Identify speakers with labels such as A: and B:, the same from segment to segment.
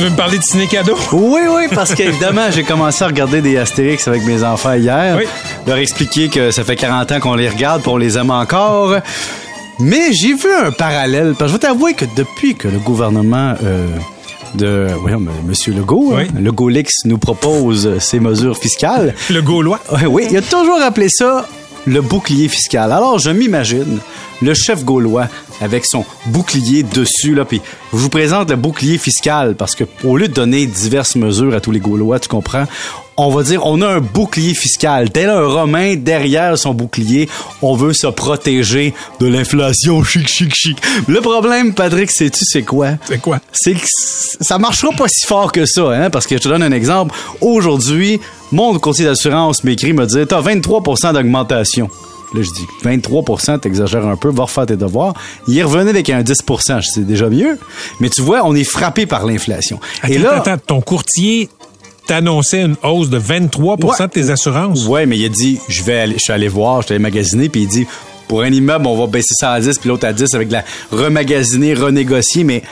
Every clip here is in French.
A: Tu veux me parler de ciné cadeau?
B: Oui, oui, parce qu'évidemment, j'ai commencé à regarder des Astérix avec mes enfants hier.
A: Oui.
B: Leur expliquer que ça fait 40 ans qu'on les regarde, on les aime encore. Mais j'ai vu un parallèle, parce que je vais t'avouer que depuis que le gouvernement euh, de M. Monsieur Legault,
A: Oui.
B: hein, Legault Lix nous propose ces mesures fiscales,
A: Le Gaulois.
B: Oui, il a toujours appelé ça le bouclier fiscal. Alors, je m'imagine le chef gaulois avec son bouclier dessus, là, puis je vous présente le bouclier fiscal parce que au lieu de donner diverses mesures à tous les Gaulois, tu comprends, on va dire on a un bouclier fiscal. Tel un Romain derrière son bouclier, on veut se protéger de l'inflation. Chic, chic, chic. Le problème, Patrick, sais-tu c'est quoi?
A: C'est quoi?
B: c'est que ça marchera pas si fort que ça, hein, parce que je te donne un exemple. Aujourd'hui, mon courtier d'assurance m'écrit, me dit, t'as 23% d'augmentation. Là, je dis, 23% t'exagères un peu, va refaire tes devoirs. Il revenu avec un 10 je dis, c'est déjà mieux. Mais tu vois, on est frappé par l'inflation. Et là,
A: attends, ton courtier t'annonçait une hausse de 23
B: Ouais.
A: de tes assurances?
B: Ouais, mais il a dit, je vais aller, je suis allé voir, je suis allé magasiner, puis il dit, pour un immeuble, on va baisser ça à 10, puis l'autre à 10 avec de la remagasiner, renégocier, mais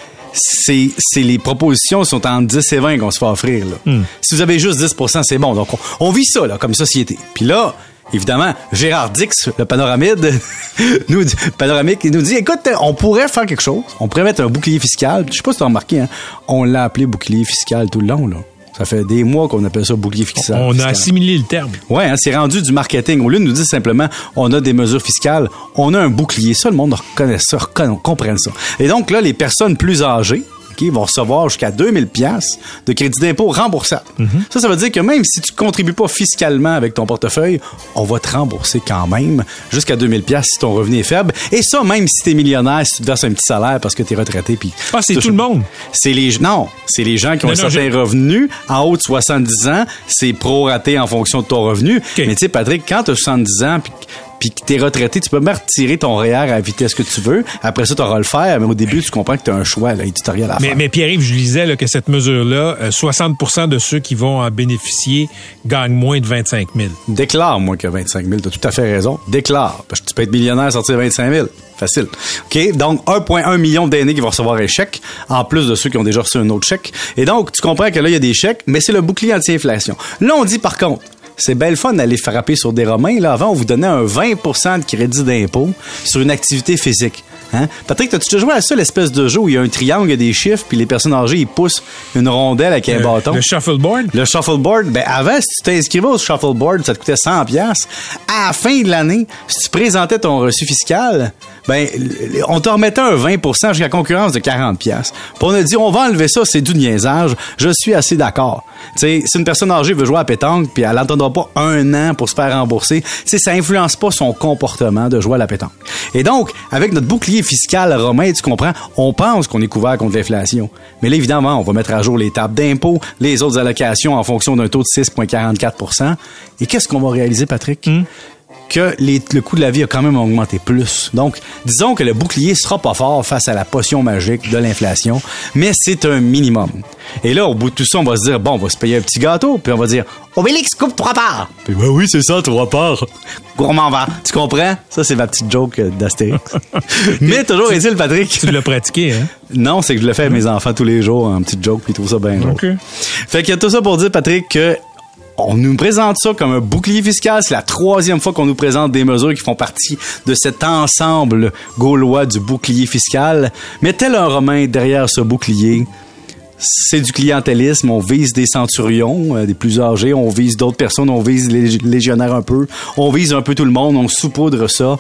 B: c'est, c'est les propositions sont entre 10 et 20 qu'on se fait offrir, là. Si vous avez juste 10% c'est bon. Donc, on, on vit ça, là, comme société. Puis là, évidemment, Gérard Dix, le panoramide, nous, dit- panoramique, il nous dit, écoute, on pourrait faire quelque chose. On pourrait mettre un bouclier fiscal. Je sais pas si tu as remarqué, hein. On l'a appelé bouclier fiscal tout le long, là. Ça fait des mois qu'on appelle ça bouclier fiscal.
A: On a assimilé le terme.
B: Ouais, hein, c'est rendu du marketing. Au lieu de nous dire simplement, on a des mesures fiscales, on a un bouclier. Ça, le monde reconnaît ça, reconnaît, comprenne ça. Et donc là, les personnes plus âgées, Vont recevoir jusqu'à 2000 pièces de crédit d'impôt remboursable. Ça, ça veut dire que même si tu contribues pas fiscalement avec ton portefeuille, on va te rembourser quand même jusqu'à 2000 pièces si ton revenu est faible. Et ça, même si t'es millionnaire, si tu te verses un petit salaire parce que t'es retraité, puis
A: Ah, c'est
B: tu
A: tout le monde.
B: c'est les non, c'est les gens qui ont
A: Non,
B: un
A: non,
B: certain revenu en haut de 70 ans, c'est proraté en fonction de ton revenu. Mais tu sais Patrick, quand tu as 70 ans puis puis que t'es retraité, tu peux même retirer ton REER à la vitesse que tu veux. Après ça, tu auras le faire, mais au début, tu comprends que tu as un choix là, éditorial à
A: Mais,
B: faire.
A: mais Pierre-Yves, je lisais là, que cette mesure-là, euh, 60% de ceux qui vont en bénéficier gagnent moins de 25 000.
B: Déclare, moi, que 25 000. Tu as tout à fait raison. Déclare. Parce que tu peux être millionnaire sortir 25 000. Facile. OK? Donc, 1,1 million d'aînés qui vont recevoir un chèque, en plus de ceux qui ont déjà reçu un autre chèque. Et donc, tu comprends que là, il y a des chèques, mais c'est le bouclier anti-inflation. Là, on dit, par contre, c'est belle fun d'aller frapper sur des Romains. Là, avant, on vous donnait un 20% de crédit d'impôt sur une activité physique. Hein? Patrick, t'as-tu déjà joué à ça, l'espèce de jeu où il y a un triangle, il y a des chiffres, puis les personnes âgées, ils poussent une rondelle avec un bâton?
A: Le shuffleboard?
B: Le shuffleboard, ben avant, si tu t'inscrivais au shuffleboard, ça te coûtait 100 pièces. À la fin de l'année, si tu présentais ton reçu fiscal, ben on te remettait un 20% jusqu'à concurrence de 40 pièces. On a dit on va enlever ça, c'est du niaisage. Je suis assez d'accord. Tu si une personne âgée veut jouer à pétanque puis elle n'entendra pas un an pour se faire rembourser, tu ça influence pas son comportement de jouer à la pétanque. Et donc, avec notre bouclier fiscal romain, tu comprends, on pense qu'on est couvert contre l'inflation. Mais là évidemment, on va mettre à jour les tables d'impôt, les autres allocations en fonction d'un taux de 6,44% Et qu'est-ce qu'on va réaliser Patrick? Que les- le coût de la vie a quand même augmenté plus. Donc, disons que le bouclier sera pas fort face à la potion magique de l'inflation, mais c'est un minimum. Et là, au bout de tout ça, on va se dire, bon, on va se payer un petit gâteau, puis on va dire, Obélix coupe trois parts. Puis, ben oui, c'est ça, trois parts. Gourmand va. Tu comprends? Ça, c'est ma petite joke euh, d'Astérix. mais toujours est-il, Patrick.
A: Tu l'as pratiqué, hein?
B: Non, c'est que je le fais avec mes enfants tous les jours en petite joke, puis ils trouvent ça bien drôle.
A: OK.
B: Fait qu'il y a tout ça pour dire, Patrick, que on nous présente ça comme un bouclier fiscal. C'est la troisième fois qu'on nous présente des mesures qui font partie de cet ensemble gaulois du bouclier fiscal. Mais tel un Romain derrière ce bouclier, c'est du clientélisme. On vise des centurions, euh, des plus âgés. On vise d'autres personnes. On vise les lég- légionnaires un peu. On vise un peu tout le monde. On saupoudre ça.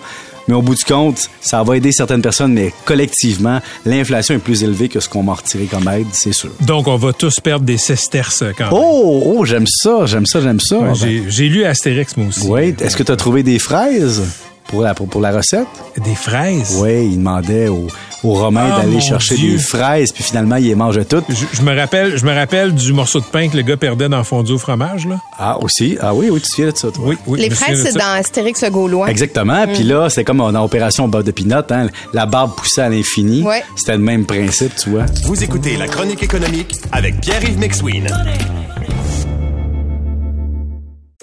B: Mais au bout du compte, ça va aider certaines personnes, mais collectivement, l'inflation est plus élevée que ce qu'on m'a retiré comme aide, c'est sûr.
A: Donc, on va tous perdre des sesterces quand même.
B: Oh, oh, j'aime ça, j'aime ça, j'aime ça.
A: Ouais, J'ai lu Astérix, moi aussi.
B: oui, est-ce que tu as trouvé des fraises? Pour la, pour, pour la recette.
A: Des fraises?
B: Oui, il demandait aux, aux Romains
A: Ah,
B: d'aller chercher
A: Dieu.
B: des fraises, puis finalement, ils les mangeaient toutes.
A: Je, je me rappelle, je me rappelle du morceau de pain que le gars perdait dans le fondue au fromage, là.
B: Ah, aussi? Ah oui, oui, tu te souviens de ça, toi.
A: Oui, oui.
C: Les fraises, c'est dans Astérix le Gaulois.
B: Exactement. Puis
C: Mm.
B: là, c'était comme dans Opération Bob de Pinot, hein. La barbe poussait à l'infini.
C: Ouais.
B: C'était le même principe, tu vois.
D: Vous écoutez la chronique économique avec Pierre-Yves McSween.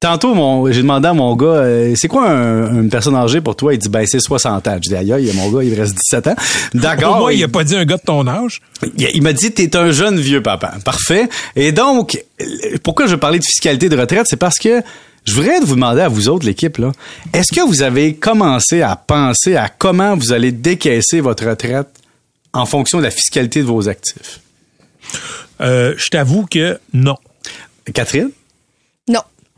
B: Tantôt, mon, j'ai demandé à mon gars, euh, c'est quoi un- une personne âgée pour toi? Il dit, ben, c'est 60 ans. Je dis, aïe, aïe, mon gars, il reste 17 ans. D'accord.
A: Pour moi, il
B: il,
A: a pas dit un gars de ton âge.
B: il- il m'a dit, t'es un jeune vieux papa. Parfait. Et donc, pourquoi je parlais de fiscalité de retraite? C'est parce que je voudrais vous demander à vous autres, l'équipe, là, est-ce que vous avez commencé à penser à comment vous allez décaisser votre retraite en fonction de la fiscalité de vos actifs?
A: Euh, je t'avoue que non.
B: Catherine?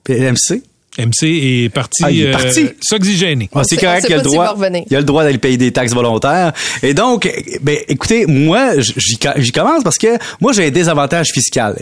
B: PMC?
A: MC est parti,
B: Ah, il est
A: euh,
B: parti.
A: s'oxygéner.
B: Ah, c'est correct, il a le droit. Il a le droit d'aller payer des taxes volontaires. Et donc, ben, écoutez, moi, j'y co- j'y commence parce que moi, j'ai un désavantage fiscal.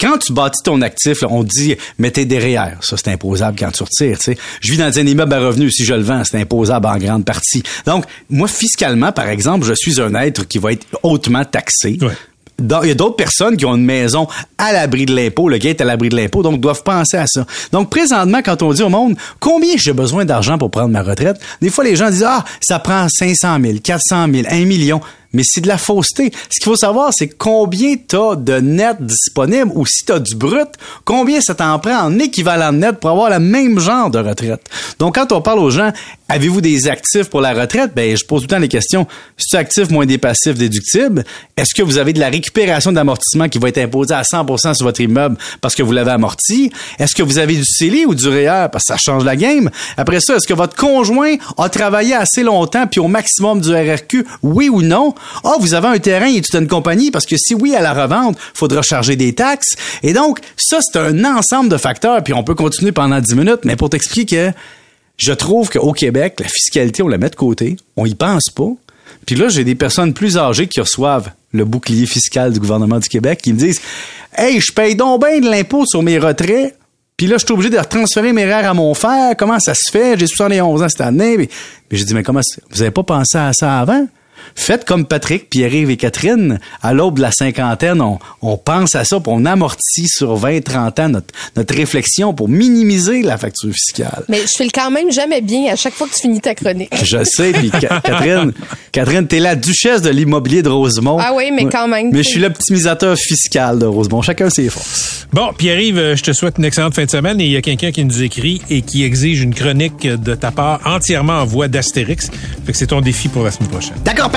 B: Quand tu bâtis ton actif, là, on te dit mettez derrière. Ça, c'est imposable quand tu retires. tu sais. Je vis dans un immeuble à revenus. Si je le vends, c'est imposable en grande partie. Donc, moi, fiscalement, par exemple, je suis un être qui va être hautement taxé.
A: Ouais.
B: Il y a d'autres personnes qui ont une maison à l'abri de l'impôt, le gars est à l'abri de l'impôt, donc doivent penser à ça. Donc présentement, quand on dit au monde combien j'ai besoin d'argent pour prendre ma retraite, des fois les gens disent ah ça prend 500 000, 400 000, 1 million. Mais c'est de la fausseté. Ce qu'il faut savoir, c'est combien t'as de net disponible ou si t'as du brut, combien ça t'en prend en équivalent net pour avoir le même genre de retraite. Donc, quand on parle aux gens, avez-vous des actifs pour la retraite? Ben, je pose tout le temps les questions. Si tu actif moins des passifs déductibles, est-ce que vous avez de la récupération d'amortissement qui va être imposée à 100% sur votre immeuble parce que vous l'avez amorti? Est-ce que vous avez du CELI ou du REER parce que ça change la game? Après ça, est-ce que votre conjoint a travaillé assez longtemps puis au maximum du RRQ? Oui ou non? Ah, vous avez un terrain et tu une compagnie parce que si oui à la revente, faudra charger des taxes. Et donc, ça, c'est un ensemble de facteurs puis on peut continuer pendant 10 minutes, mais pour t'expliquer que je trouve qu'au Québec, la fiscalité, on la met de côté, on y pense pas. Puis là, j'ai des personnes plus âgées qui reçoivent le bouclier fiscal du gouvernement du Québec qui me disent Hey, je paye donc bien de l'impôt sur mes retraits. Puis là, je suis obligé de transférer mes REER à mon frère. Comment ça se fait? J'ai 71 ans cette année. Mais, mais j'ai dit, mais comment vous avez pas pensé à ça avant? Faites comme Patrick, Pierre-Yves et Catherine. À l'aube de la cinquantaine, on, on pense à ça, puis on amortit sur 20, 30 ans notre, notre réflexion pour minimiser la facture fiscale.
C: Mais je file quand même jamais bien à chaque fois que tu finis ta chronique.
B: Je sais, puis Ca- Catherine, Catherine, t'es la duchesse de l'immobilier de Rosemont.
C: Ah oui, mais quand même.
B: Mais je suis l'optimisateur fiscal de Rosemont. Chacun ses forces.
A: Bon, Pierre-Yves, euh, je te souhaite une excellente fin de semaine et il y a quelqu'un qui nous écrit et qui exige une chronique de ta part entièrement en voix d'Astérix. Fait que c'est ton défi pour la semaine prochaine.
B: D'accord,